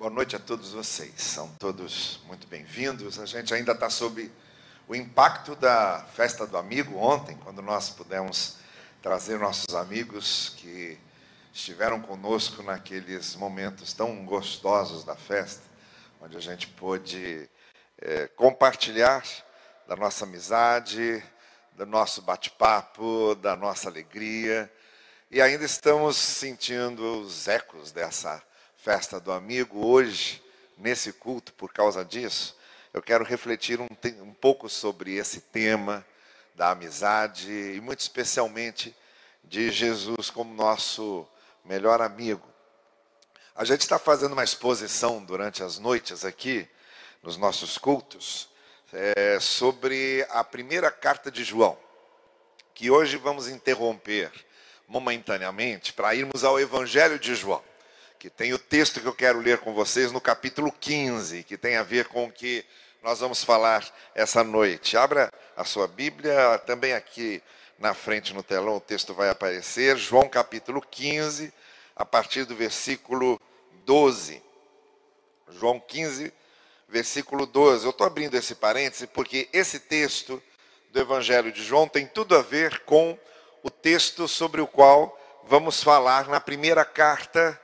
Boa noite a todos vocês. São todos muito bem-vindos. A gente ainda está sob o impacto da festa do amigo ontem, quando nós pudemos trazer nossos amigos que estiveram conosco naqueles momentos tão gostosos da festa, onde a gente pôde é, compartilhar da nossa amizade, do nosso bate-papo, da nossa alegria. E ainda estamos sentindo os ecos dessa festa do amigo hoje, nesse culto, por causa disso. Eu quero refletir um, um pouco sobre esse tema da amizade e, muito especialmente, de Jesus como nosso melhor amigo. A gente está fazendo uma exposição durante as noites aqui, nos nossos cultos, é, sobre a primeira carta de João, que hoje vamos interromper momentaneamente para irmos ao Evangelho de João, que tem o texto que eu quero ler com vocês no capítulo 15, que tem a ver com o que nós vamos falar essa noite. Abra a sua Bíblia, também aqui na frente no telão o texto vai aparecer, João capítulo 15, a partir do versículo 12. João 15, versículo 12. Eu estou abrindo esse parêntese porque esse texto do Evangelho de João tem tudo a ver com o texto sobre o qual vamos falar na primeira carta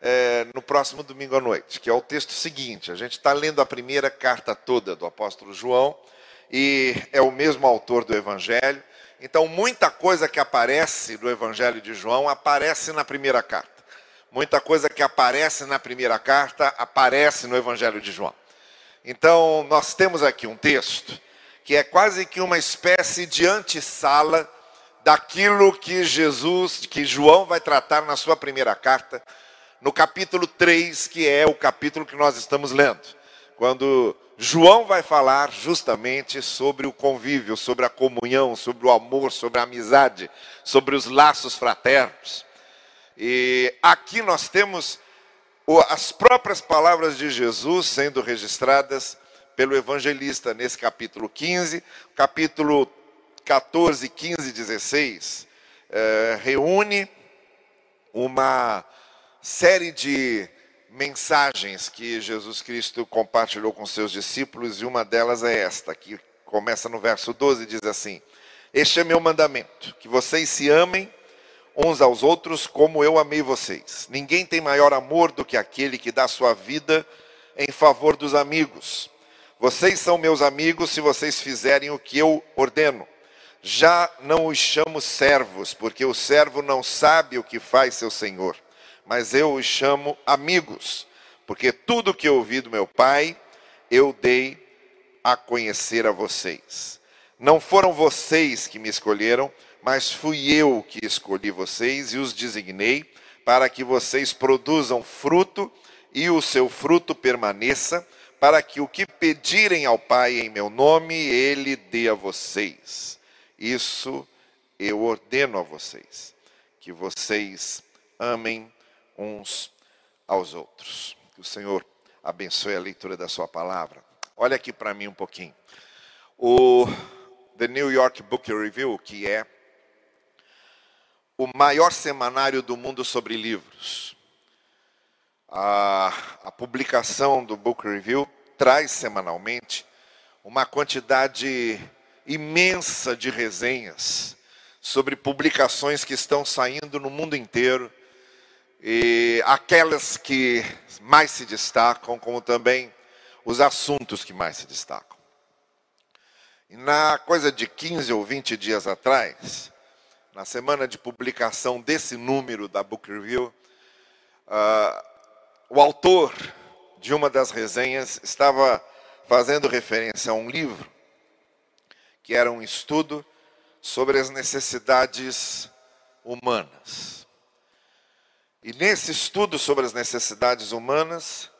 é, no próximo domingo à noite, que é o texto seguinte. A gente está lendo a primeira carta toda do apóstolo João e é o mesmo autor do Evangelho. Então, muita coisa que aparece no Evangelho de João aparece na primeira carta. Muita coisa que aparece na primeira carta aparece no Evangelho de João. Então, nós temos aqui um texto que é quase que uma espécie de antessala daquilo que Jesus, que João vai tratar na sua primeira carta, no capítulo 3, que é o capítulo que nós estamos lendo. Quando João vai falar justamente sobre o convívio, sobre a comunhão, sobre o amor, sobre a amizade, sobre os laços fraternos. E aqui nós temos as próprias palavras de Jesus sendo registradas pelo evangelista nesse capítulo 15, capítulo 14, 15, 16, é, reúne uma série de mensagens que Jesus Cristo compartilhou com seus discípulos, e uma delas é esta, que começa no verso 12 e diz assim: Este é meu mandamento, que vocês se amem uns aos outros como eu amei vocês. Ninguém tem maior amor do que aquele que dá sua vida em favor dos amigos. Vocês são meus amigos se vocês fizerem o que eu ordeno. Já não os chamo servos, porque o servo não sabe o que faz seu senhor mas eu os chamo amigos, porque tudo que ouvi do meu Pai, eu dei a conhecer a vocês. Não foram vocês que me escolheram, mas fui eu que escolhi vocês e os designei para que vocês produzam fruto e o seu fruto permaneça, para que o que pedirem ao Pai em meu nome, ele dê a vocês. Isso eu ordeno a vocês, que vocês amem uns aos outros. Que o Senhor abençoe a leitura da sua palavra. Olha aqui para mim um pouquinho. O The New York Book Review, que é o maior semanário do mundo sobre livros. A, a publicação do Book Review traz semanalmente uma quantidade imensa de resenhas sobre publicações que estão saindo no mundo inteiro e aquelas que mais se destacam, como também os assuntos que mais se destacam. Na coisa de 15 ou 20 dias atrás, na semana de publicação desse número da Book Review, uh, o autor de uma das resenhas estava fazendo referência a um livro que era um estudo sobre as necessidades humanas. E nesse estudo sobre as necessidades humanas,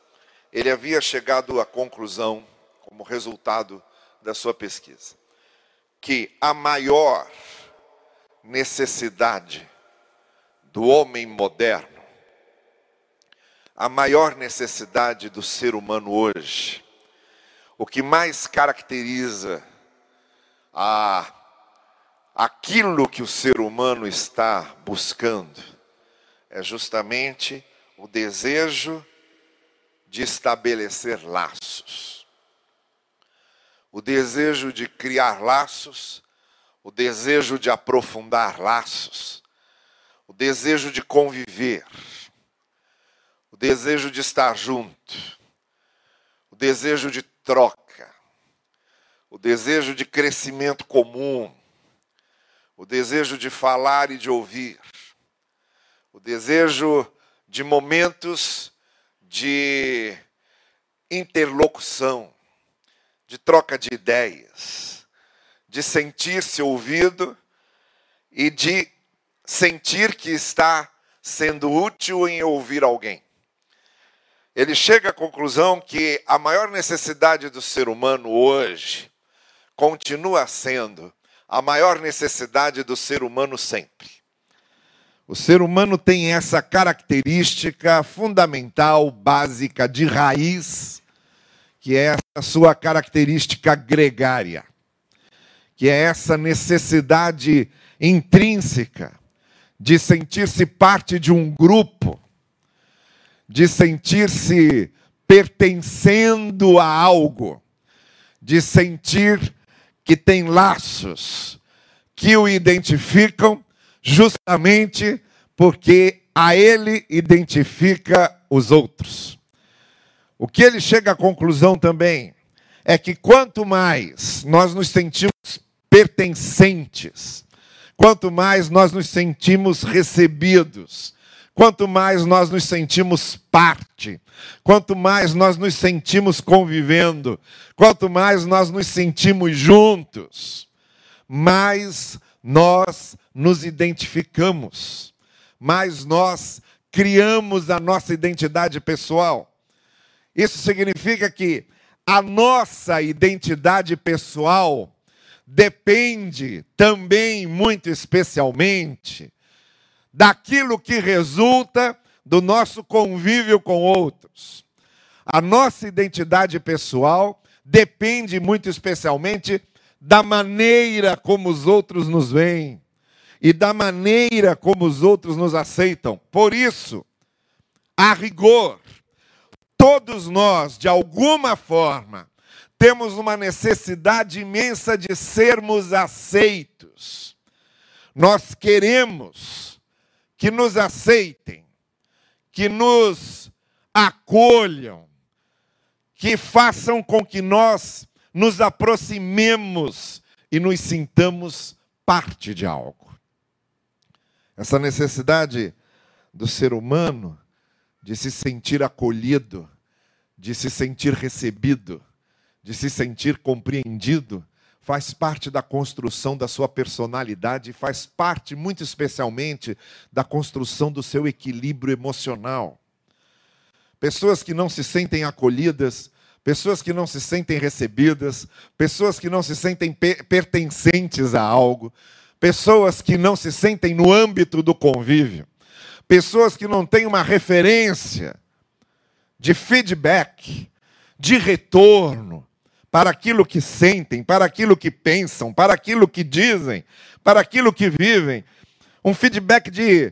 ele havia chegado à conclusão, como resultado da sua pesquisa, que a maior necessidade do homem moderno, a maior necessidade do ser humano hoje, o que mais caracteriza a, aquilo que o ser humano está buscando, é justamente o desejo de estabelecer laços. O desejo de criar laços, o desejo de aprofundar laços, o desejo de conviver, o desejo de estar junto, o desejo de troca, o desejo de crescimento comum, o desejo de falar e de ouvir, o desejo de momentos de interlocução, de troca de ideias, de sentir-se ouvido e de sentir que está sendo útil em ouvir alguém. Ele chega à conclusão que a maior necessidade do ser humano hoje continua sendo a maior necessidade do ser humano sempre o ser humano tem essa característica fundamental, básica, de raiz, que é a sua característica gregária, que é essa necessidade intrínseca de sentir-se parte de um grupo, de sentir-se pertencendo a algo, de sentir que tem laços que o identificam justamente porque a ele identifica os outros. O que ele chega à conclusão também é que quanto mais nós nos sentimos pertencentes, quanto mais nós nos sentimos recebidos, quanto mais nós nos sentimos parte, quanto mais nós nos sentimos convivendo, quanto mais nós nos sentimos juntos, mais nós nos identificamos, mas nós criamos a nossa identidade pessoal. Isso significa que a nossa identidade pessoal depende também, muito especialmente, daquilo que resulta do nosso convívio com outros. A nossa identidade pessoal depende muito especialmente da maneira como os outros nos veem e da maneira como os outros nos aceitam. Por isso, a rigor, todos nós, de alguma forma, temos uma necessidade imensa de sermos aceitos. Nós queremos que nos aceitem, que nos acolham, que façam com que nós nos aproximemos e nos sintamos parte de algo. Essa necessidade do ser humano de se sentir acolhido, de se sentir recebido, de se sentir compreendido, faz parte da construção da sua personalidade, faz parte, muito especialmente, da construção do seu equilíbrio emocional. Pessoas que não se sentem acolhidas pessoas que não se sentem recebidas, pessoas que não se sentem pertencentes a algo, pessoas que não se sentem no âmbito do convívio, pessoas que não têm uma referência de feedback, de retorno para aquilo que sentem, para aquilo que pensam, para aquilo que dizem, para aquilo que vivem, um feedback de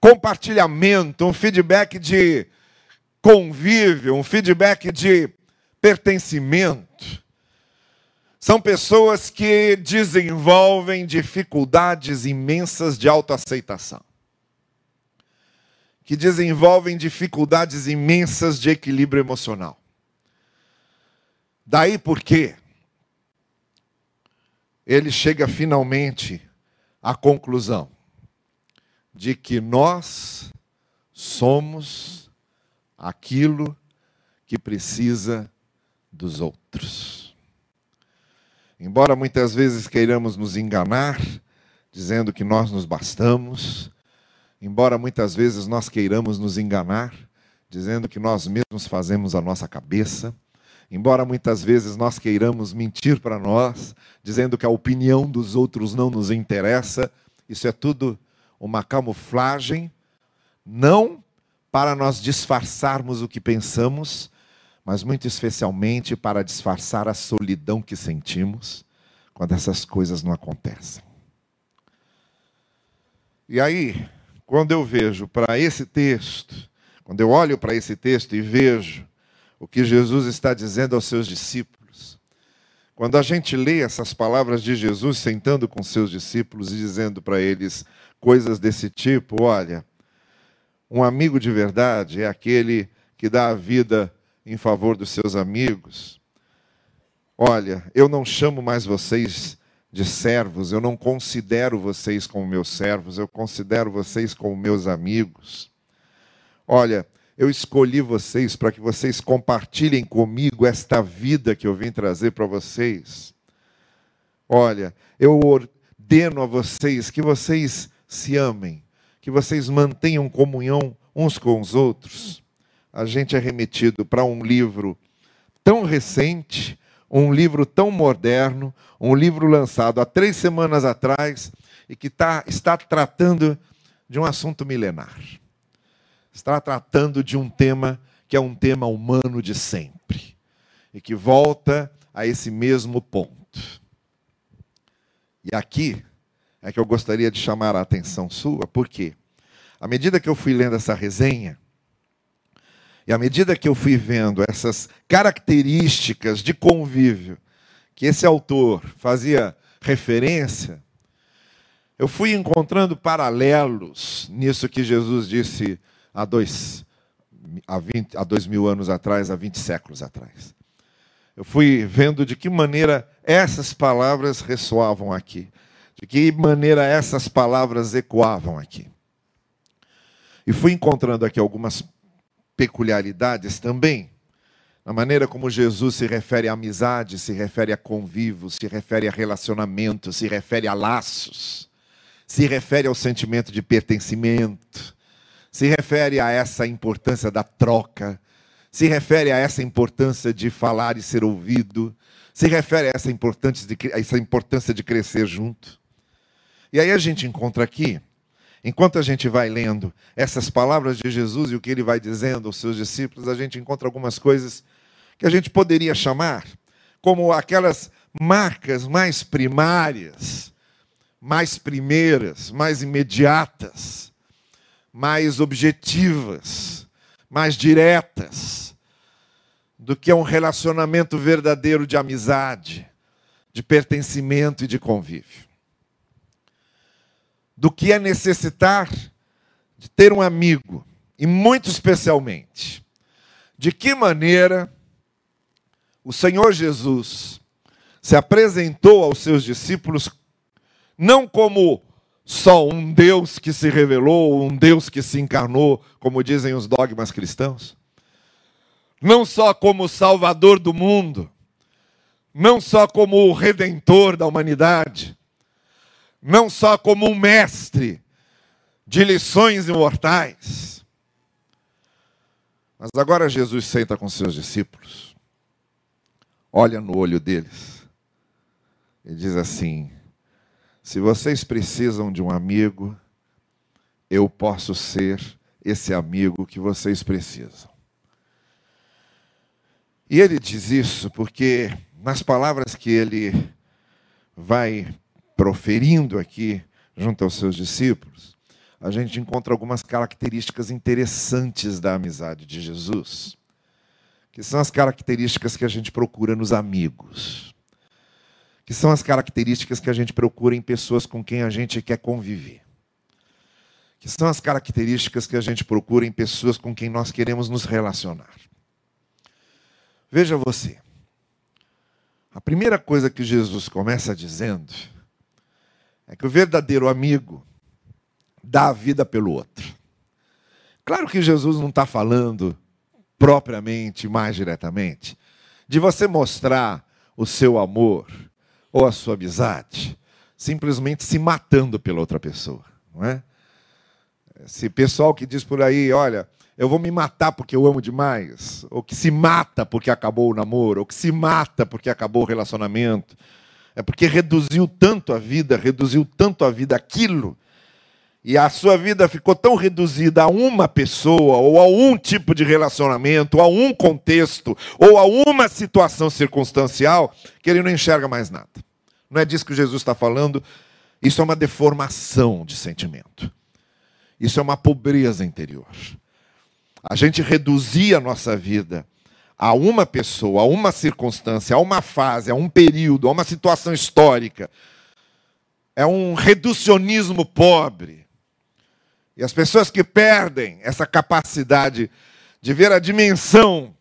compartilhamento, um feedback de convívio, um feedback de pertencimento. São pessoas que desenvolvem dificuldades imensas de autoaceitação. Que desenvolvem dificuldades imensas de equilíbrio emocional. Daí porque ele chega finalmente à conclusão de que nós somos aquilo que precisa dos outros. Embora muitas vezes queiramos nos enganar, dizendo que nós nos bastamos, embora muitas vezes nós queiramos nos enganar, dizendo que nós mesmos fazemos a nossa cabeça, embora muitas vezes nós queiramos mentir para nós, dizendo que a opinião dos outros não nos interessa, isso é tudo uma camuflagem, não para nós disfarçarmos o que pensamos, mas muito especialmente para disfarçar a solidão que sentimos quando essas coisas não acontecem. E aí, quando eu vejo para esse texto, quando eu olho para esse texto e vejo o que Jesus está dizendo aos seus discípulos. Quando a gente lê essas palavras de Jesus sentando com seus discípulos e dizendo para eles coisas desse tipo, olha, um amigo de verdade é aquele que dá a vida em favor dos seus amigos. Olha, eu não chamo mais vocês de servos, eu não considero vocês como meus servos, eu considero vocês como meus amigos. Olha, eu escolhi vocês para que vocês compartilhem comigo esta vida que eu vim trazer para vocês. Olha, eu ordeno a vocês que vocês se amem, que vocês mantenham comunhão uns com os outros. A gente é remetido para um livro tão recente, um livro tão moderno, um livro lançado há três semanas atrás e que tá, está tratando de um assunto milenar. Está tratando de um tema que é um tema humano de sempre e que volta a esse mesmo ponto. E aqui é que eu gostaria de chamar a atenção sua, porque à medida que eu fui lendo essa resenha, e à medida que eu fui vendo essas características de convívio que esse autor fazia referência, eu fui encontrando paralelos nisso que Jesus disse há dois, há, 20, há dois mil anos atrás, há 20 séculos atrás. Eu fui vendo de que maneira essas palavras ressoavam aqui, de que maneira essas palavras ecoavam aqui. E fui encontrando aqui algumas peculiaridades também. Na maneira como Jesus se refere à amizade, se refere a convívio, se refere a relacionamento, se refere a laços, se refere ao sentimento de pertencimento, se refere a essa importância da troca, se refere a essa importância de falar e ser ouvido, se refere a essa importância de, essa importância de crescer junto. E aí a gente encontra aqui Enquanto a gente vai lendo essas palavras de Jesus e o que ele vai dizendo aos seus discípulos, a gente encontra algumas coisas que a gente poderia chamar como aquelas marcas mais primárias, mais primeiras, mais imediatas, mais objetivas, mais diretas do que um relacionamento verdadeiro de amizade, de pertencimento e de convívio do que é necessitar de ter um amigo, e muito especialmente, de que maneira o Senhor Jesus se apresentou aos seus discípulos não como só um Deus que se revelou, um Deus que se encarnou, como dizem os dogmas cristãos, não só como Salvador do mundo, não só como o Redentor da humanidade, não só como um mestre de lições imortais. Mas agora Jesus senta com seus discípulos, olha no olho deles e diz assim: Se vocês precisam de um amigo, eu posso ser esse amigo que vocês precisam. E ele diz isso porque, nas palavras que ele vai proferindo aqui junto aos seus discípulos, a gente encontra algumas características interessantes da amizade de Jesus, que são as características que a gente procura nos amigos, que são as características que a gente procura em pessoas com quem a gente quer conviver, que são as características que a gente procura em pessoas com quem nós queremos nos relacionar. Veja você, a primeira coisa que Jesus começa dizendo é que o verdadeiro amigo dá a vida pelo outro. Claro que Jesus não está falando propriamente, mais diretamente, de você mostrar o seu amor ou a sua amizade simplesmente se matando pela outra pessoa, não é? Esse pessoal que diz por aí, olha, eu vou me matar porque eu amo demais, ou que se mata porque acabou o namoro, ou que se mata porque acabou o relacionamento, é porque reduziu tanto a vida, reduziu tanto a vida aquilo, e a sua vida ficou tão reduzida a uma pessoa, ou a um tipo de relacionamento, ou a um contexto, ou a uma situação circunstancial, que ele não enxerga mais nada. Não é disso que Jesus está falando, isso é uma deformação de sentimento. Isso é uma pobreza interior. A gente reduzir a nossa vida a uma pessoa, a uma circunstância, a uma fase, a um período, a uma situação histórica. É um reducionismo pobre. E as pessoas que perdem essa capacidade de ver a dimensão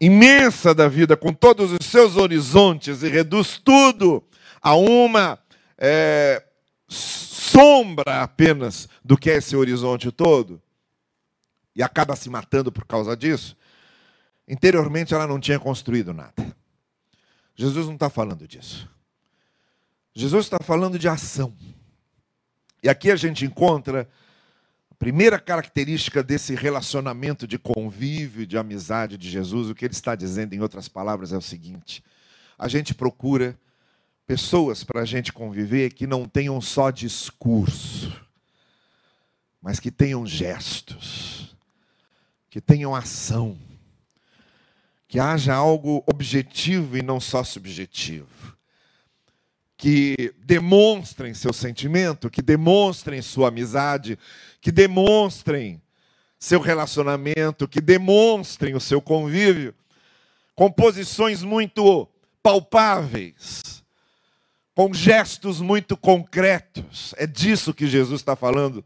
imensa da vida, com todos os seus horizontes, e reduz tudo a uma é, sombra apenas do que é esse horizonte todo, e acaba se matando por causa disso, interiormente ela não tinha construído nada. Jesus não está falando disso. Jesus está falando de ação. E aqui a gente encontra a primeira característica desse relacionamento de convívio, de amizade de Jesus. O que ele está dizendo, em outras palavras, é o seguinte: a gente procura pessoas para a gente conviver que não tenham só discurso, mas que tenham gestos, que tenham ação, que haja algo objetivo e não só subjetivo, que demonstrem seu sentimento, que demonstrem sua amizade, que demonstrem seu relacionamento, que demonstrem o seu convívio, com posições muito palpáveis com gestos muito concretos. É disso que Jesus está falando.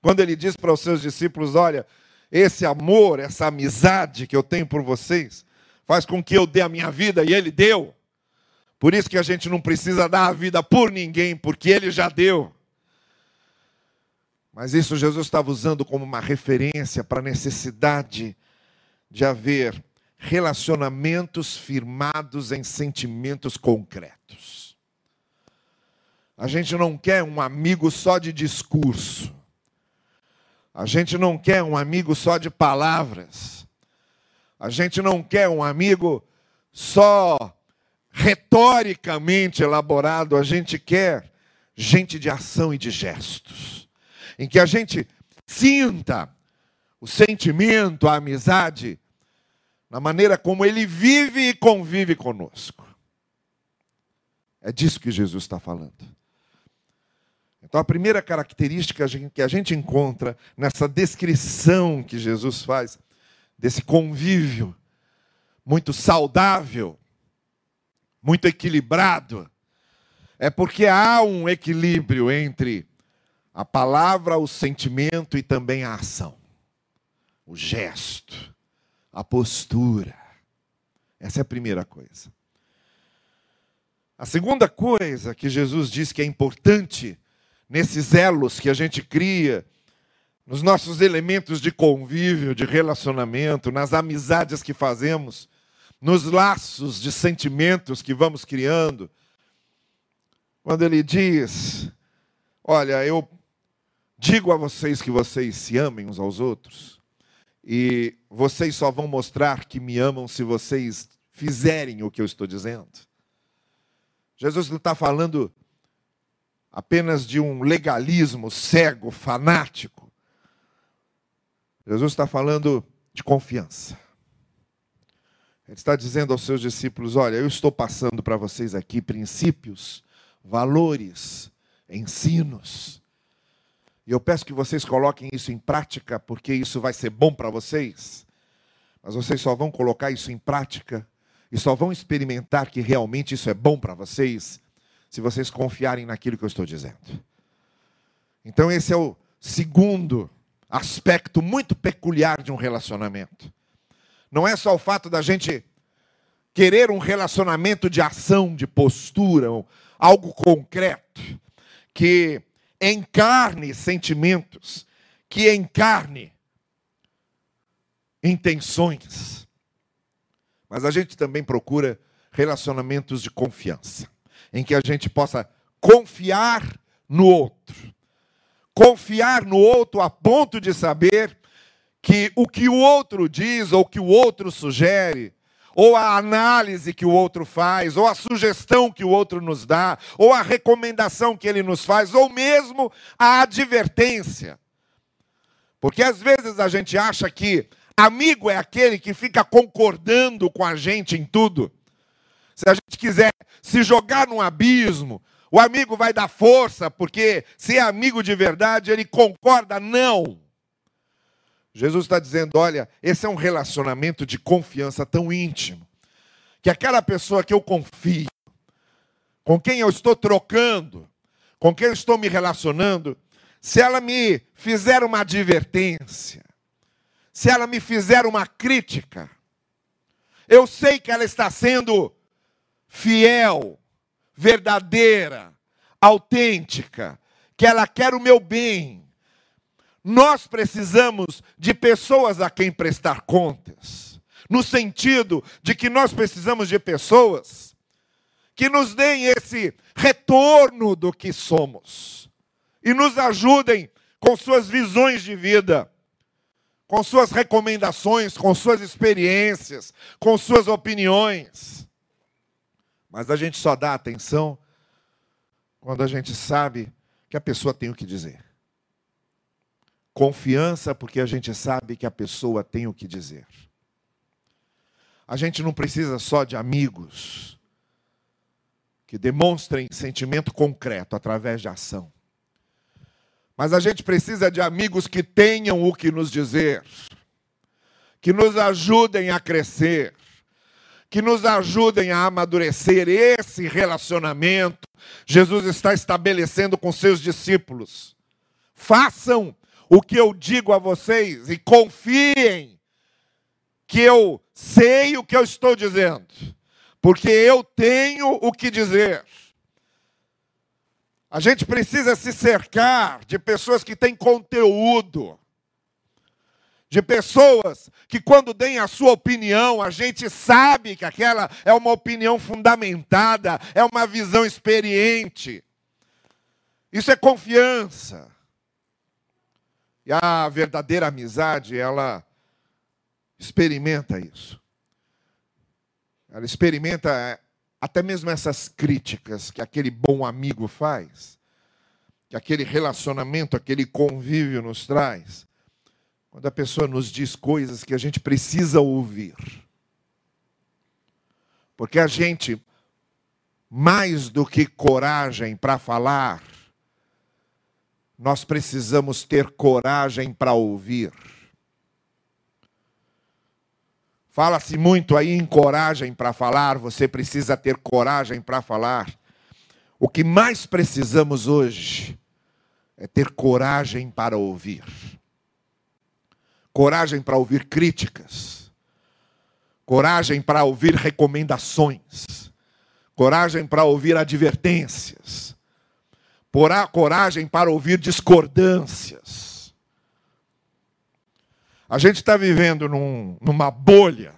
Quando ele diz para os seus discípulos: Olha, esse amor, essa amizade que eu tenho por vocês, faz com que eu dê a minha vida e ele deu. Por isso que a gente não precisa dar a vida por ninguém, porque ele já deu. Mas isso Jesus estava usando como uma referência para a necessidade de haver relacionamentos firmados em sentimentos concretos. A gente não quer um amigo só de discurso. A gente não quer um amigo só de palavras. A gente não quer um amigo só retoricamente elaborado. A gente quer gente de ação e de gestos. Em que a gente sinta o sentimento, a amizade, na maneira como ele vive e convive conosco. É disso que Jesus está falando. Então, a primeira característica que a gente encontra nessa descrição que Jesus faz, desse convívio muito saudável, muito equilibrado, é porque há um equilíbrio entre a palavra, o sentimento e também a ação, o gesto, a postura. Essa é a primeira coisa. A segunda coisa que Jesus diz que é importante nesses elos que a gente cria, nos nossos elementos de convívio, de relacionamento, nas amizades que fazemos, nos laços de sentimentos que vamos criando. Quando ele diz: Olha, eu digo a vocês que vocês se amem uns aos outros, e vocês só vão mostrar que me amam se vocês fizerem o que eu estou dizendo. Jesus não está falando apenas de um legalismo cego, fanático. Jesus está falando de confiança. Ele está dizendo aos seus discípulos: Olha, eu estou passando para vocês aqui princípios, valores, ensinos. E eu peço que vocês coloquem isso em prática, porque isso vai ser bom para vocês. Mas vocês só vão colocar isso em prática e só vão experimentar que realmente isso é bom para vocês se vocês confiarem naquilo que eu estou dizendo. Então, esse é o segundo aspecto muito peculiar de um relacionamento. Não é só o fato da gente querer um relacionamento de ação, de postura, algo concreto, que encarne sentimentos, que encarne intenções. Mas a gente também procura relacionamentos de confiança em que a gente possa confiar no outro. Confiar no outro a ponto de saber que o que o outro diz, ou que o outro sugere, ou a análise que o outro faz, ou a sugestão que o outro nos dá, ou a recomendação que ele nos faz, ou mesmo a advertência. Porque às vezes a gente acha que amigo é aquele que fica concordando com a gente em tudo. Se a gente quiser se jogar num abismo, o amigo vai dar força, porque se é amigo de verdade, ele concorda. Não. Jesus está dizendo: olha, esse é um relacionamento de confiança tão íntimo, que aquela pessoa que eu confio, com quem eu estou trocando, com quem eu estou me relacionando, se ela me fizer uma advertência, se ela me fizer uma crítica, eu sei que ela está sendo fiel, verdadeira, autêntica, que ela quer o meu bem. Nós precisamos de pessoas a quem prestar contas, no sentido de que nós precisamos de pessoas que nos deem esse retorno do que somos e nos ajudem com suas visões de vida, com suas recomendações, com suas experiências, com suas opiniões. Mas a gente só dá atenção quando a gente sabe que a pessoa tem o que dizer. Confiança, porque a gente sabe que a pessoa tem o que dizer. A gente não precisa só de amigos que demonstrem sentimento concreto através de ação. Mas a gente precisa de amigos que tenham o que nos dizer, que nos ajudem a crescer, que nos ajudem a amadurecer esse relacionamento. Jesus está estabelecendo com seus discípulos. Façam o que eu digo a vocês e confiem que eu sei o que eu estou dizendo, porque eu tenho o que dizer. A gente precisa se cercar de pessoas que têm conteúdo, de pessoas que, quando deem a sua opinião, a gente sabe que aquela é uma opinião fundamentada, é uma visão experiente. Isso é confiança. E a verdadeira amizade, ela experimenta isso. Ela experimenta até mesmo essas críticas que aquele bom amigo faz, que aquele relacionamento, aquele convívio nos traz, quando a pessoa nos diz coisas que a gente precisa ouvir. Porque a gente, mais do que coragem para falar, nós precisamos ter coragem para ouvir. Fala-se muito aí em coragem para falar, você precisa ter coragem para falar. O que mais precisamos hoje é ter coragem para ouvir. Coragem para ouvir críticas. Coragem para ouvir recomendações. Coragem para ouvir advertências. Coragem para ouvir discordâncias a gente está vivendo num, numa bolha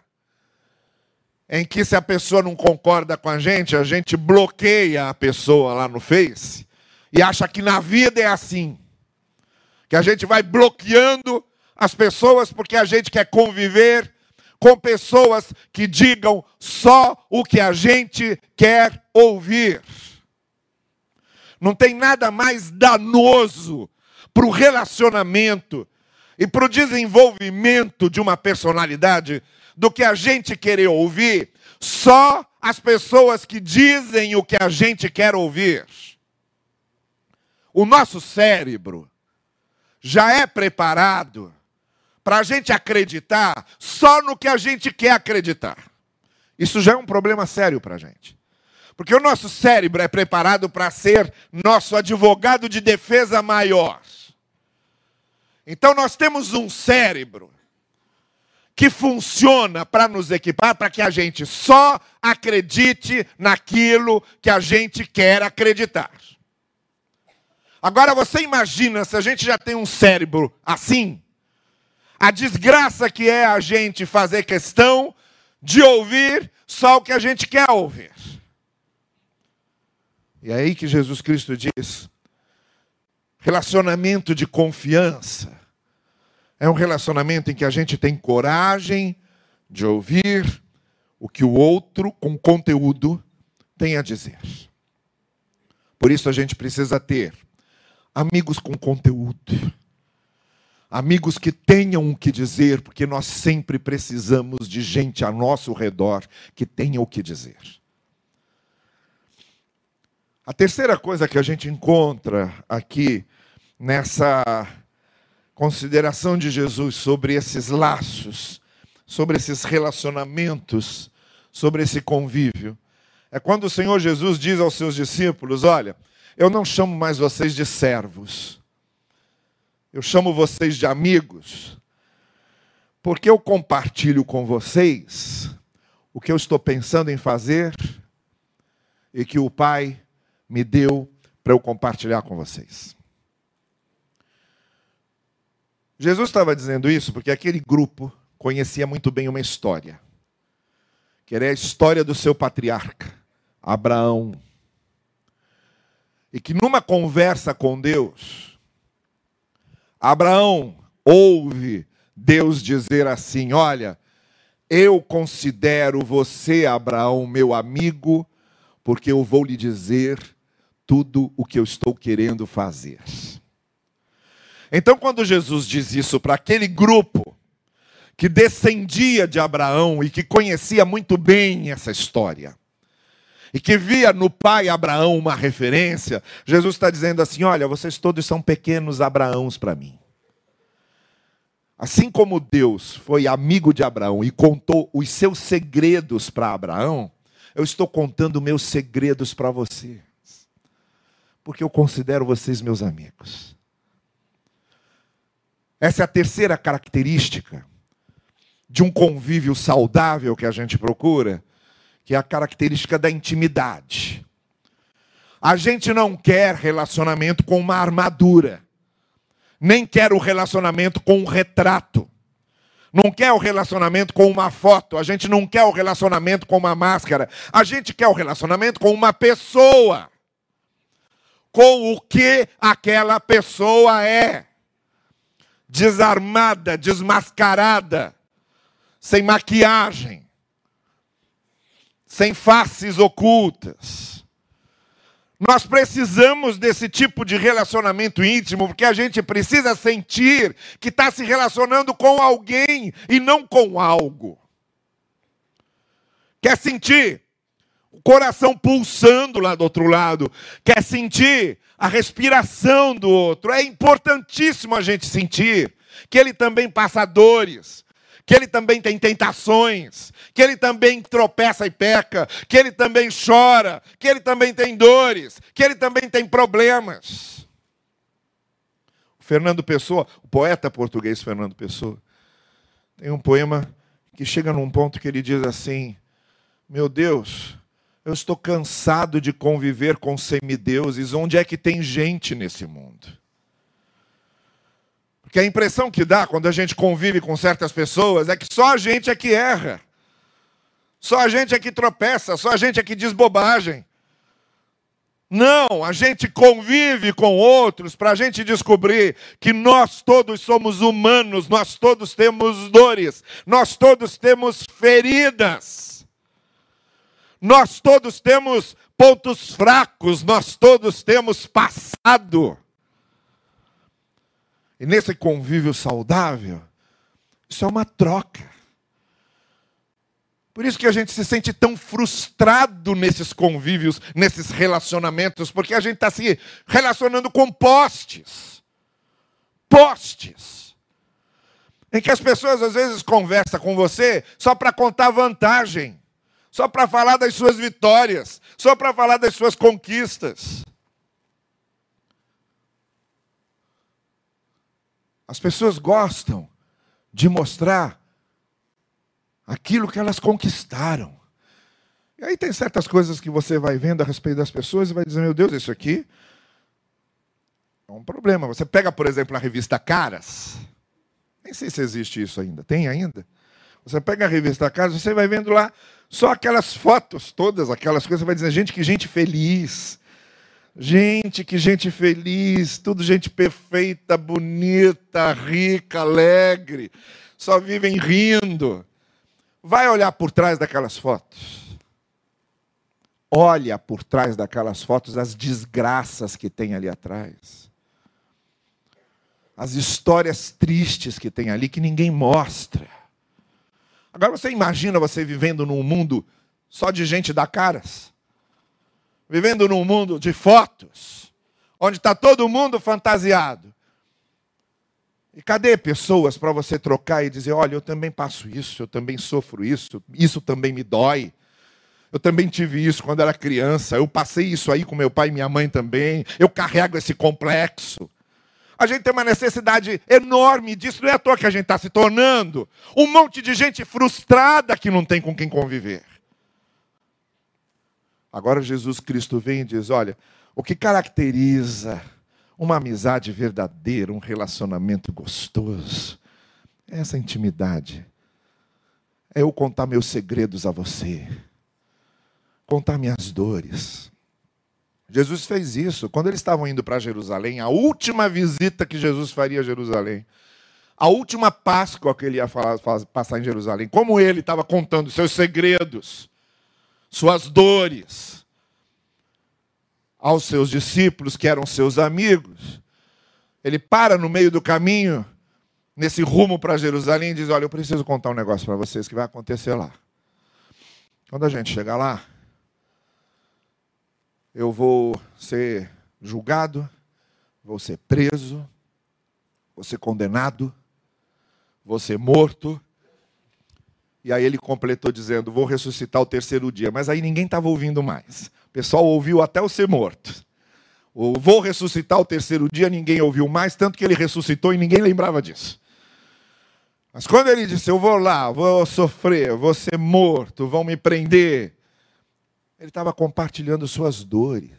em que se a pessoa não concorda com a gente, a gente bloqueia a pessoa lá no Face e acha que na vida é assim. Que a gente vai bloqueando as pessoas porque a gente quer conviver com pessoas que digam só o que a gente quer ouvir. Não tem nada mais danoso para o relacionamento e para o desenvolvimento de uma personalidade do que a gente querer ouvir só as pessoas que dizem o que a gente quer ouvir. O nosso cérebro já é preparado para a gente acreditar só no que a gente quer acreditar. Isso já é um problema sério para a gente. Porque o nosso cérebro é preparado para ser nosso advogado de defesa maior. Então nós temos um cérebro que funciona para nos equipar para que a gente só acredite naquilo que a gente quer acreditar. Agora você imagina se a gente já tem um cérebro assim, a desgraça que é a gente fazer questão de ouvir só o que a gente quer ouvir. E é aí que Jesus Cristo diz: Relacionamento de confiança é um relacionamento em que a gente tem coragem de ouvir o que o outro, com conteúdo, tem a dizer. Por isso a gente precisa ter amigos com conteúdo. Amigos que tenham o que dizer, porque nós sempre precisamos de gente a nosso redor que tenha o que dizer. A terceira coisa que a gente encontra aqui nessa consideração de Jesus sobre esses laços, sobre esses relacionamentos, sobre esse convívio. É quando o Senhor Jesus diz aos seus discípulos: Olha, eu não chamo mais vocês de servos, eu chamo vocês de amigos, porque eu compartilho com vocês o que eu estou pensando em fazer e que o Pai me deu para eu compartilhar com vocês. Jesus estava dizendo isso porque aquele grupo conhecia muito bem uma história, que era a história do seu patriarca, Abraão. E que numa conversa com Deus, Abraão ouve Deus dizer assim: Olha, eu considero você, Abraão, meu amigo, porque eu vou lhe dizer tudo o que eu estou querendo fazer. Então, quando Jesus diz isso para aquele grupo que descendia de Abraão e que conhecia muito bem essa história, e que via no pai Abraão uma referência, Jesus está dizendo assim: Olha, vocês todos são pequenos Abraãos para mim. Assim como Deus foi amigo de Abraão e contou os seus segredos para Abraão, eu estou contando meus segredos para vocês, porque eu considero vocês meus amigos. Essa é a terceira característica de um convívio saudável que a gente procura, que é a característica da intimidade. A gente não quer relacionamento com uma armadura, nem quer o relacionamento com um retrato, não quer o relacionamento com uma foto, a gente não quer o relacionamento com uma máscara, a gente quer o relacionamento com uma pessoa, com o que aquela pessoa é. Desarmada, desmascarada, sem maquiagem, sem faces ocultas. Nós precisamos desse tipo de relacionamento íntimo, porque a gente precisa sentir que está se relacionando com alguém e não com algo. Quer sentir o coração pulsando lá do outro lado, quer sentir a respiração do outro. É importantíssimo a gente sentir que ele também passa dores, que ele também tem tentações, que ele também tropeça e peca, que ele também chora, que ele também tem dores, que ele também tem problemas. Fernando Pessoa, o poeta português Fernando Pessoa, tem um poema que chega num ponto que ele diz assim: Meu Deus, eu estou cansado de conviver com semideuses. Onde é que tem gente nesse mundo? Porque a impressão que dá quando a gente convive com certas pessoas é que só a gente é que erra. Só a gente é que tropeça, só a gente é que diz bobagem. Não, a gente convive com outros para a gente descobrir que nós todos somos humanos, nós todos temos dores, nós todos temos feridas. Nós todos temos pontos fracos, nós todos temos passado. E nesse convívio saudável, isso é uma troca. Por isso que a gente se sente tão frustrado nesses convívios, nesses relacionamentos, porque a gente está se relacionando com postes. Postes. Em que as pessoas às vezes conversam com você só para contar vantagem só para falar das suas vitórias, só para falar das suas conquistas. As pessoas gostam de mostrar aquilo que elas conquistaram. E aí tem certas coisas que você vai vendo a respeito das pessoas e vai dizer: meu Deus, isso aqui é um problema. Você pega, por exemplo, a revista Caras. Nem sei se existe isso ainda. Tem ainda? Você pega a revista Caras, você vai vendo lá só aquelas fotos todas, aquelas coisas, você vai dizer, gente, que gente feliz. Gente, que gente feliz, tudo gente perfeita, bonita, rica, alegre, só vivem rindo. Vai olhar por trás daquelas fotos. Olha por trás daquelas fotos as desgraças que tem ali atrás. As histórias tristes que tem ali que ninguém mostra. Agora você imagina você vivendo num mundo só de gente da caras? Vivendo num mundo de fotos, onde está todo mundo fantasiado. E cadê pessoas para você trocar e dizer: olha, eu também passo isso, eu também sofro isso, isso também me dói. Eu também tive isso quando era criança, eu passei isso aí com meu pai e minha mãe também, eu carrego esse complexo. A gente tem uma necessidade enorme disso, não é à toa que a gente está se tornando um monte de gente frustrada que não tem com quem conviver. Agora Jesus Cristo vem e diz: olha, o que caracteriza uma amizade verdadeira, um relacionamento gostoso, essa intimidade. É eu contar meus segredos a você, contar minhas dores. Jesus fez isso quando eles estavam indo para Jerusalém, a última visita que Jesus faria a Jerusalém, a última Páscoa que ele ia passar em Jerusalém, como ele estava contando seus segredos, suas dores, aos seus discípulos, que eram seus amigos. Ele para no meio do caminho, nesse rumo para Jerusalém, e diz: Olha, eu preciso contar um negócio para vocês que vai acontecer lá. Quando a gente chegar lá, eu vou ser julgado, vou ser preso, vou ser condenado, vou ser morto. E aí ele completou dizendo: Vou ressuscitar o terceiro dia. Mas aí ninguém estava ouvindo mais pessoal ouviu até o ser morto. O vou ressuscitar o terceiro dia, ninguém ouviu mais, tanto que ele ressuscitou e ninguém lembrava disso. Mas quando ele disse, eu vou lá, vou sofrer, vou ser morto, vão me prender, ele estava compartilhando suas dores.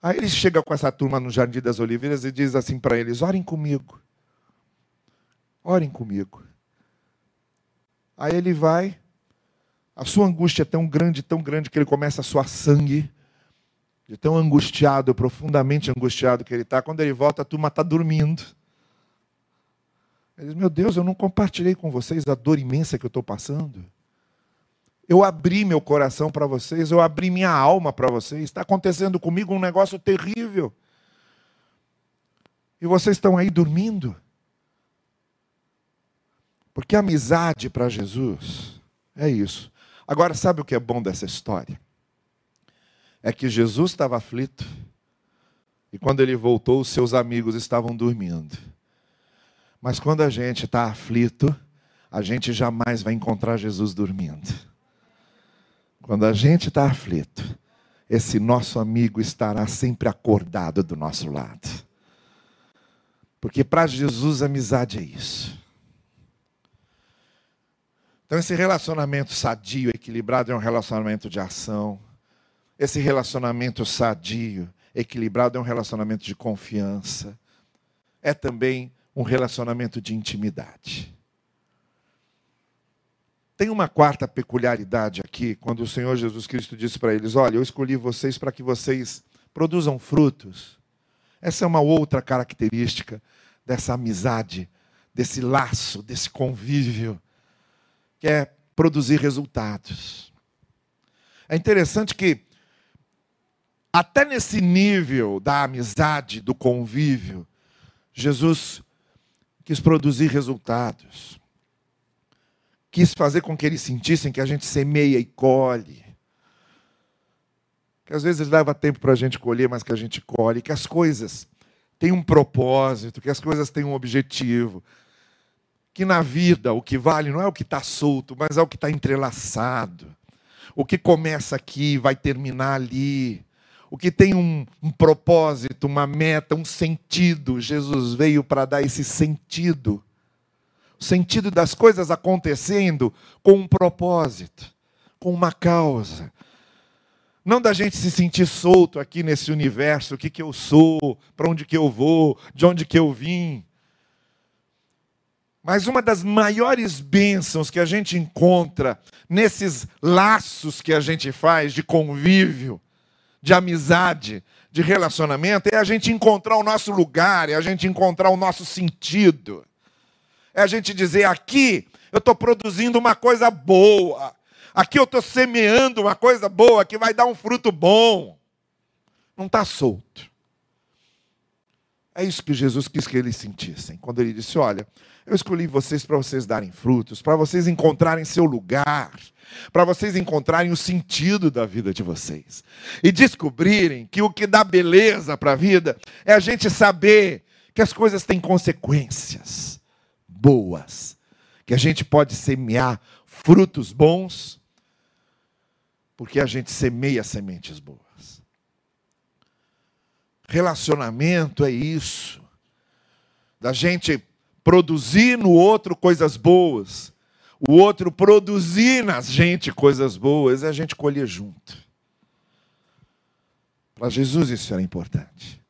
Aí ele chega com essa turma no Jardim das Oliveiras e diz assim para eles: orem comigo. Orem comigo. Aí ele vai, a sua angústia é tão grande, tão grande, que ele começa a suar sangue. De tão angustiado, profundamente angustiado que ele está. Quando ele volta, a turma está dormindo. Ele diz: Meu Deus, eu não compartilhei com vocês a dor imensa que eu estou passando. Eu abri meu coração para vocês, eu abri minha alma para vocês. Está acontecendo comigo um negócio terrível. E vocês estão aí dormindo. Porque amizade para Jesus é isso. Agora, sabe o que é bom dessa história? É que Jesus estava aflito e quando ele voltou, os seus amigos estavam dormindo. Mas quando a gente está aflito, a gente jamais vai encontrar Jesus dormindo. Quando a gente está aflito, esse nosso amigo estará sempre acordado do nosso lado. Porque para Jesus, amizade é isso. Então, esse relacionamento sadio, equilibrado, é um relacionamento de ação. Esse relacionamento sadio, equilibrado, é um relacionamento de confiança. É também um relacionamento de intimidade. Tem uma quarta peculiaridade aqui, quando o Senhor Jesus Cristo disse para eles: Olha, eu escolhi vocês para que vocês produzam frutos. Essa é uma outra característica dessa amizade, desse laço, desse convívio que é produzir resultados. É interessante que, até nesse nível da amizade, do convívio, Jesus quis produzir resultados. Quis fazer com que eles sentissem que a gente semeia e colhe. Que às vezes leva tempo para a gente colher, mas que a gente colhe. Que as coisas têm um propósito, que as coisas têm um objetivo que na vida o que vale não é o que está solto, mas é o que está entrelaçado. O que começa aqui vai terminar ali. O que tem um, um propósito, uma meta, um sentido. Jesus veio para dar esse sentido. O sentido das coisas acontecendo com um propósito, com uma causa. Não da gente se sentir solto aqui nesse universo, o que, que eu sou, para onde que eu vou, de onde que eu vim. Mas uma das maiores bênçãos que a gente encontra nesses laços que a gente faz de convívio, de amizade, de relacionamento, é a gente encontrar o nosso lugar, é a gente encontrar o nosso sentido. É a gente dizer: aqui eu estou produzindo uma coisa boa, aqui eu estou semeando uma coisa boa que vai dar um fruto bom. Não está solto. É isso que Jesus quis que eles sentissem, quando ele disse: Olha, eu escolhi vocês para vocês darem frutos, para vocês encontrarem seu lugar, para vocês encontrarem o sentido da vida de vocês e descobrirem que o que dá beleza para a vida é a gente saber que as coisas têm consequências boas, que a gente pode semear frutos bons, porque a gente semeia sementes boas. Relacionamento é isso, da gente produzir no outro coisas boas, o outro produzir na gente coisas boas, e a gente colher junto. Para Jesus isso era importante.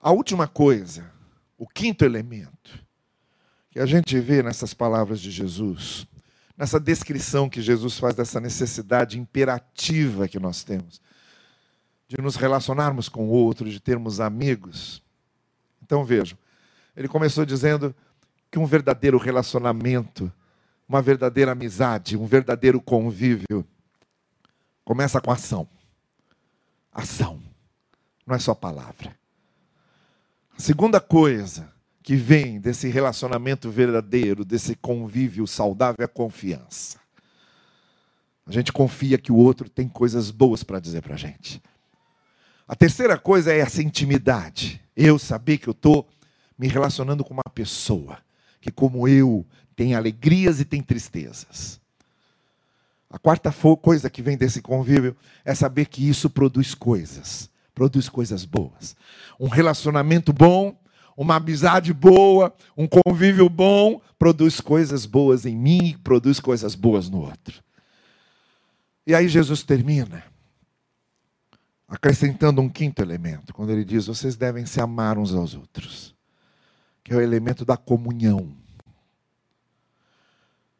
A última coisa, o quinto elemento, que a gente vê nessas palavras de Jesus, nessa descrição que Jesus faz dessa necessidade imperativa que nós temos, de nos relacionarmos com o outro, de termos amigos. Então vejam, ele começou dizendo que um verdadeiro relacionamento, uma verdadeira amizade, um verdadeiro convívio, começa com ação. Ação, não é só palavra. A segunda coisa que vem desse relacionamento verdadeiro, desse convívio saudável, é a confiança. A gente confia que o outro tem coisas boas para dizer para a gente. A terceira coisa é essa intimidade. Eu saber que eu estou me relacionando com uma pessoa que, como eu, tem alegrias e tem tristezas. A quarta coisa que vem desse convívio é saber que isso produz coisas, produz coisas boas. Um relacionamento bom, uma amizade boa, um convívio bom, produz coisas boas em mim, produz coisas boas no outro. E aí Jesus termina acrescentando um quinto elemento, quando ele diz: vocês devem se amar uns aos outros que é o elemento da comunhão.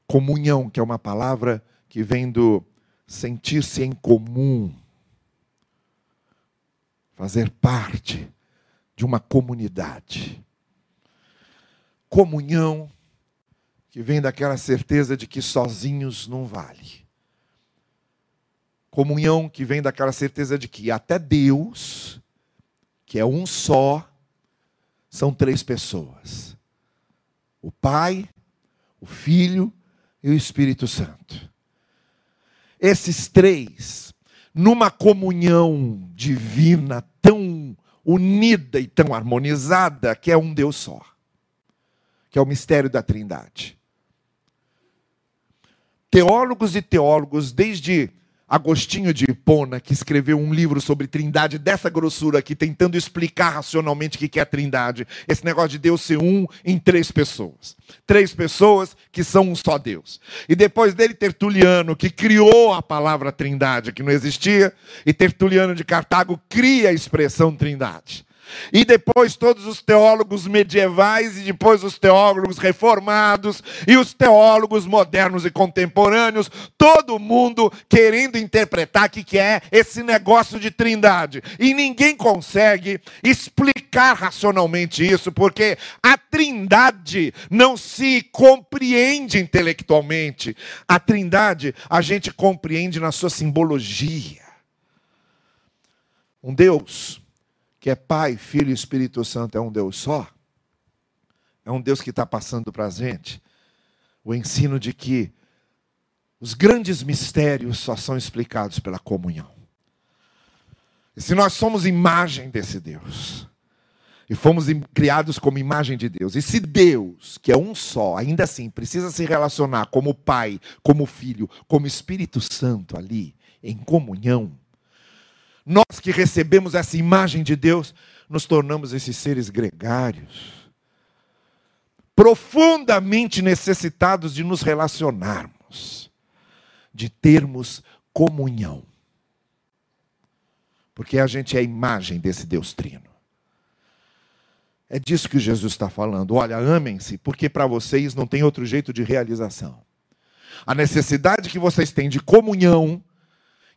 Comunhão, que é uma palavra que vem do sentir-se em comum, fazer parte de uma comunidade. Comunhão, que vem daquela certeza de que sozinhos não vale. Comunhão que vem daquela certeza de que até Deus, que é um só, são três pessoas: o Pai, o Filho e o Espírito Santo. Esses três, numa comunhão divina tão unida e tão harmonizada, que é um Deus só, que é o mistério da Trindade. Teólogos e teólogos, desde Agostinho de Hipona, que escreveu um livro sobre trindade dessa grossura aqui, tentando explicar racionalmente o que é a trindade. Esse negócio de Deus ser um em três pessoas. Três pessoas que são um só Deus. E depois dele, Tertuliano, que criou a palavra trindade, que não existia, e Tertuliano de Cartago cria a expressão trindade. E depois todos os teólogos medievais, e depois os teólogos reformados, e os teólogos modernos e contemporâneos, todo mundo querendo interpretar o que é esse negócio de trindade. E ninguém consegue explicar racionalmente isso, porque a trindade não se compreende intelectualmente. A trindade a gente compreende na sua simbologia. Um Deus que é Pai, Filho e Espírito Santo, é um Deus só, é um Deus que está passando para a gente o ensino de que os grandes mistérios só são explicados pela comunhão. E se nós somos imagem desse Deus, e fomos criados como imagem de Deus, e se Deus, que é um só, ainda assim precisa se relacionar como Pai, como Filho, como Espírito Santo ali, em comunhão, nós que recebemos essa imagem de Deus, nos tornamos esses seres gregários, profundamente necessitados de nos relacionarmos, de termos comunhão. Porque a gente é a imagem desse Deus trino. É disso que Jesus está falando. Olha, amem-se, porque para vocês não tem outro jeito de realização. A necessidade que vocês têm de comunhão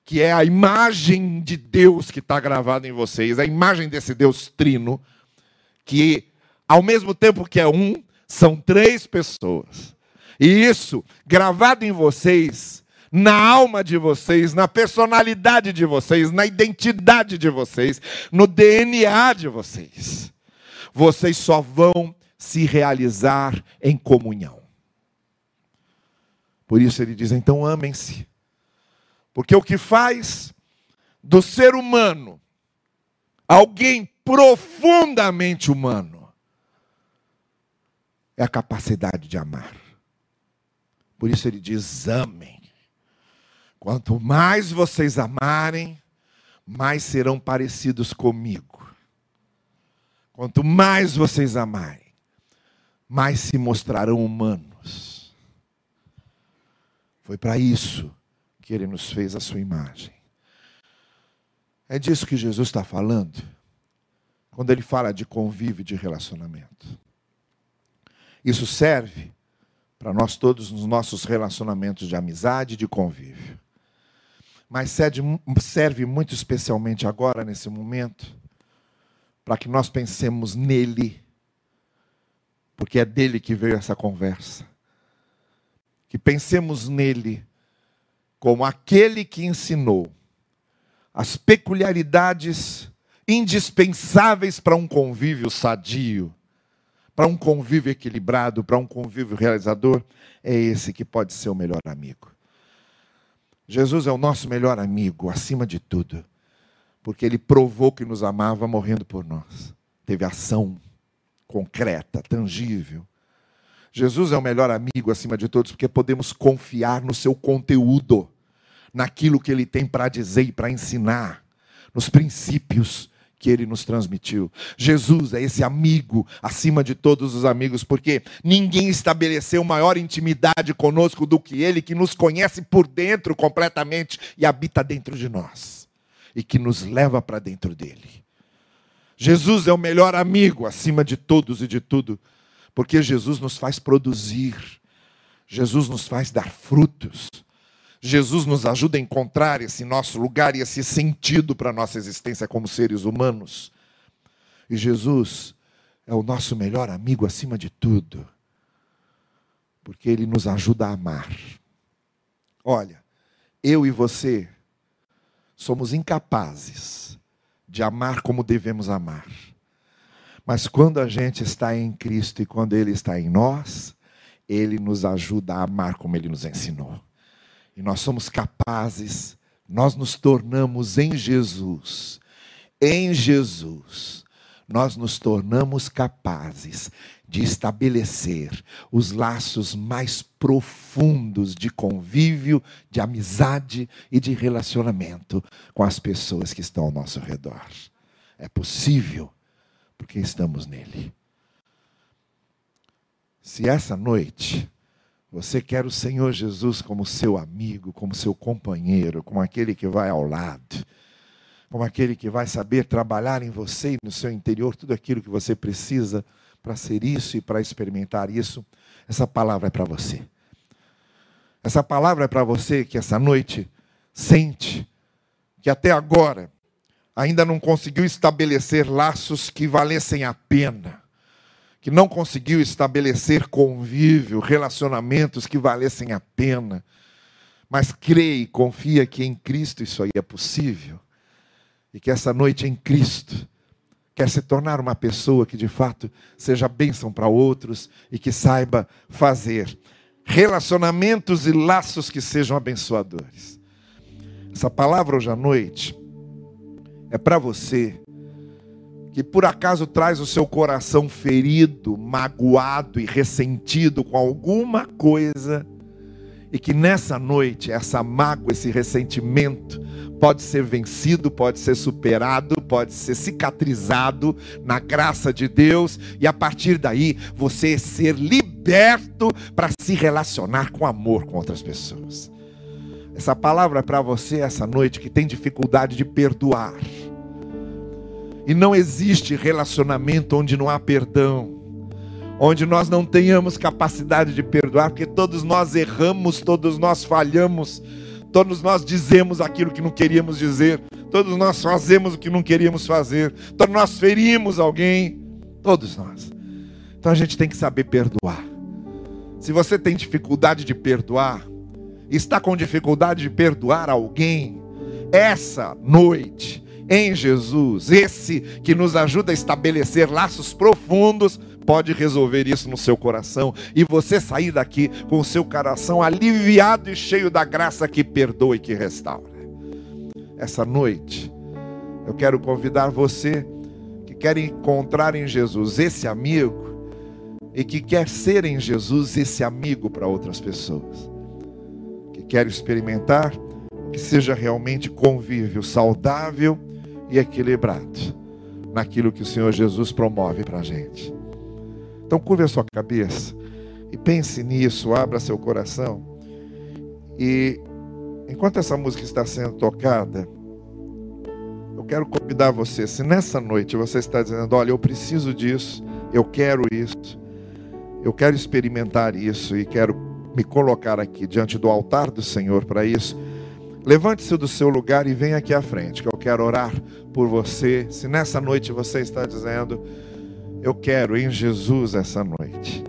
que é a imagem de Deus que está gravada em vocês, a imagem desse Deus trino, que ao mesmo tempo que é um, são três pessoas. E isso, gravado em vocês, na alma de vocês, na personalidade de vocês, na identidade de vocês, no DNA de vocês. Vocês só vão se realizar em comunhão. Por isso ele diz: então amem-se porque o que faz do ser humano alguém profundamente humano é a capacidade de amar. Por isso ele diz: amem. Quanto mais vocês amarem, mais serão parecidos comigo. Quanto mais vocês amarem, mais se mostrarão humanos. Foi para isso que ele nos fez a sua imagem. É disso que Jesus está falando quando ele fala de convívio e de relacionamento. Isso serve para nós todos nos nossos relacionamentos de amizade e de convívio. Mas serve muito especialmente agora, nesse momento, para que nós pensemos nele, porque é dele que veio essa conversa. Que pensemos nele como aquele que ensinou as peculiaridades indispensáveis para um convívio sadio, para um convívio equilibrado, para um convívio realizador, é esse que pode ser o melhor amigo. Jesus é o nosso melhor amigo, acima de tudo, porque ele provou que nos amava morrendo por nós. Teve ação concreta, tangível. Jesus é o melhor amigo acima de todos, porque podemos confiar no seu conteúdo, naquilo que ele tem para dizer e para ensinar, nos princípios que ele nos transmitiu. Jesus é esse amigo acima de todos os amigos, porque ninguém estabeleceu maior intimidade conosco do que ele, que nos conhece por dentro completamente e habita dentro de nós e que nos leva para dentro dele. Jesus é o melhor amigo acima de todos e de tudo, porque Jesus nos faz produzir, Jesus nos faz dar frutos. Jesus nos ajuda a encontrar esse nosso lugar e esse sentido para a nossa existência como seres humanos. E Jesus é o nosso melhor amigo acima de tudo, porque ele nos ajuda a amar. Olha, eu e você somos incapazes de amar como devemos amar. Mas quando a gente está em Cristo e quando Ele está em nós, Ele nos ajuda a amar como Ele nos ensinou. E nós somos capazes, nós nos tornamos em Jesus, em Jesus, nós nos tornamos capazes de estabelecer os laços mais profundos de convívio, de amizade e de relacionamento com as pessoas que estão ao nosso redor. É possível, porque estamos nele. Se essa noite você quer o Senhor Jesus como seu amigo, como seu companheiro, como aquele que vai ao lado, como aquele que vai saber trabalhar em você e no seu interior tudo aquilo que você precisa para ser isso e para experimentar isso. Essa palavra é para você. Essa palavra é para você que essa noite sente que até agora ainda não conseguiu estabelecer laços que valessem a pena que não conseguiu estabelecer convívio, relacionamentos que valessem a pena, mas crê e confia que em Cristo isso aí é possível, e que essa noite em Cristo quer se tornar uma pessoa que de fato seja bênção para outros e que saiba fazer relacionamentos e laços que sejam abençoadores. Essa palavra hoje à noite é para você que por acaso traz o seu coração ferido, magoado e ressentido com alguma coisa, e que nessa noite essa mágoa, esse ressentimento pode ser vencido, pode ser superado, pode ser cicatrizado na graça de Deus, e a partir daí você ser liberto para se relacionar com amor com outras pessoas. Essa palavra é para você essa noite que tem dificuldade de perdoar e não existe relacionamento onde não há perdão, onde nós não tenhamos capacidade de perdoar, porque todos nós erramos, todos nós falhamos, todos nós dizemos aquilo que não queríamos dizer, todos nós fazemos o que não queríamos fazer, todos nós ferimos alguém, todos nós. Então a gente tem que saber perdoar. Se você tem dificuldade de perdoar, está com dificuldade de perdoar alguém, essa noite, em Jesus, esse que nos ajuda a estabelecer laços profundos, pode resolver isso no seu coração e você sair daqui com o seu coração aliviado e cheio da graça que perdoa e que restaura. Essa noite, eu quero convidar você que quer encontrar em Jesus esse amigo e que quer ser em Jesus esse amigo para outras pessoas. Que quer experimentar que seja realmente convívio saudável e equilibrado naquilo que o Senhor Jesus promove para a gente. Então, curva a sua cabeça e pense nisso, abra seu coração. E enquanto essa música está sendo tocada, eu quero convidar você, se nessa noite você está dizendo, olha, eu preciso disso, eu quero isso, eu quero experimentar isso e quero me colocar aqui diante do altar do Senhor para isso. Levante-se do seu lugar e venha aqui à frente, que eu quero orar por você. Se nessa noite você está dizendo, eu quero em Jesus essa noite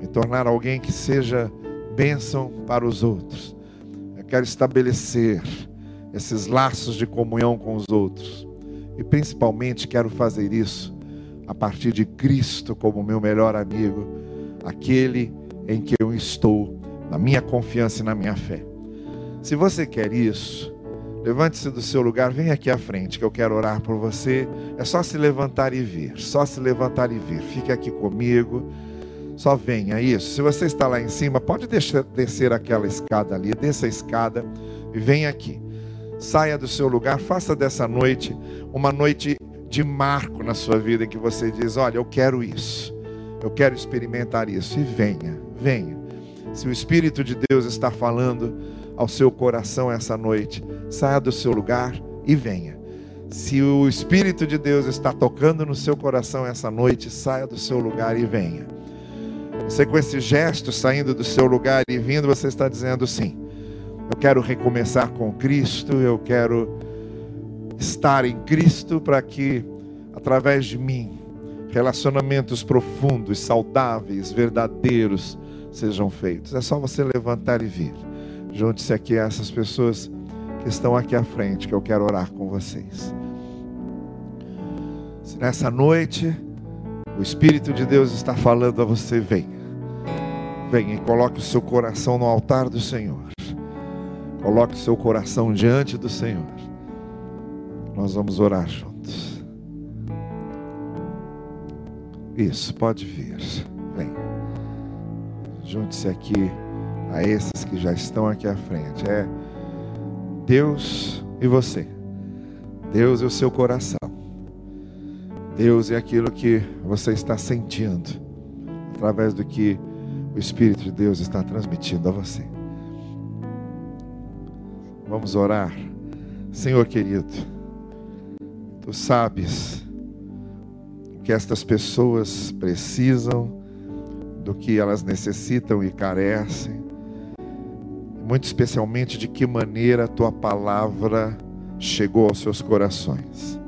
me tornar alguém que seja bênção para os outros. Eu quero estabelecer esses laços de comunhão com os outros. E principalmente quero fazer isso a partir de Cristo como meu melhor amigo, aquele em que eu estou, na minha confiança e na minha fé. Se você quer isso, levante-se do seu lugar, vem aqui à frente que eu quero orar por você. É só se levantar e vir, só se levantar e vir. Fique aqui comigo. Só venha isso. Se você está lá em cima, pode deixar, descer aquela escada ali, desça a escada e venha aqui. Saia do seu lugar, faça dessa noite uma noite de marco na sua vida em que você diz: Olha, eu quero isso, eu quero experimentar isso. E venha, venha. Se o Espírito de Deus está falando ao seu coração essa noite, saia do seu lugar e venha. Se o Espírito de Deus está tocando no seu coração essa noite, saia do seu lugar e venha. Você, com esse gesto, saindo do seu lugar e vindo, você está dizendo sim. Eu quero recomeçar com Cristo, eu quero estar em Cristo para que, através de mim, relacionamentos profundos, saudáveis, verdadeiros sejam feitos. É só você levantar e vir. Junte-se aqui a essas pessoas que estão aqui à frente, que eu quero orar com vocês. Se nessa noite o Espírito de Deus está falando a você, venha. Venha e coloque o seu coração no altar do Senhor. Coloque o seu coração diante do Senhor. Nós vamos orar juntos. Isso, pode vir. Venha. Junte-se aqui a esses que já estão aqui à frente. É Deus e você. Deus é o seu coração. Deus é aquilo que você está sentindo através do que o Espírito de Deus está transmitindo a você. Vamos orar. Senhor querido, tu sabes que estas pessoas precisam, do que elas necessitam e carecem muito especialmente de que maneira a tua palavra chegou aos seus corações.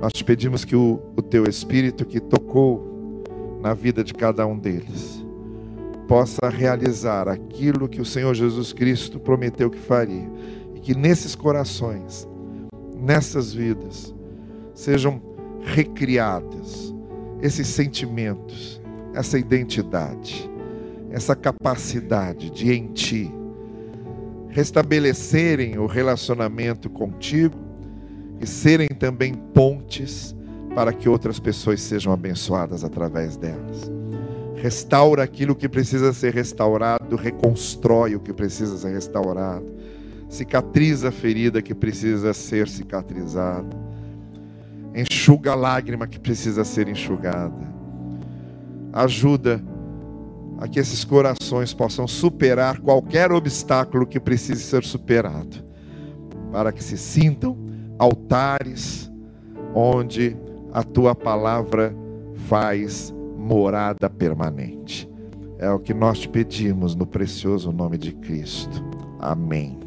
Nós te pedimos que o, o teu Espírito que tocou na vida de cada um deles possa realizar aquilo que o Senhor Jesus Cristo prometeu que faria e que nesses corações, nessas vidas, sejam recriados esses sentimentos, essa identidade, essa capacidade de em Ti restabelecerem o relacionamento contigo e serem também pontes para que outras pessoas sejam abençoadas através delas. Restaura aquilo que precisa ser restaurado, reconstrói o que precisa ser restaurado, cicatriza a ferida que precisa ser cicatrizada, enxuga a lágrima que precisa ser enxugada, ajuda a que esses corações possam superar qualquer obstáculo que precise ser superado, para que se sintam altares onde a tua palavra faz morada permanente. É o que nós te pedimos no precioso nome de Cristo. Amém.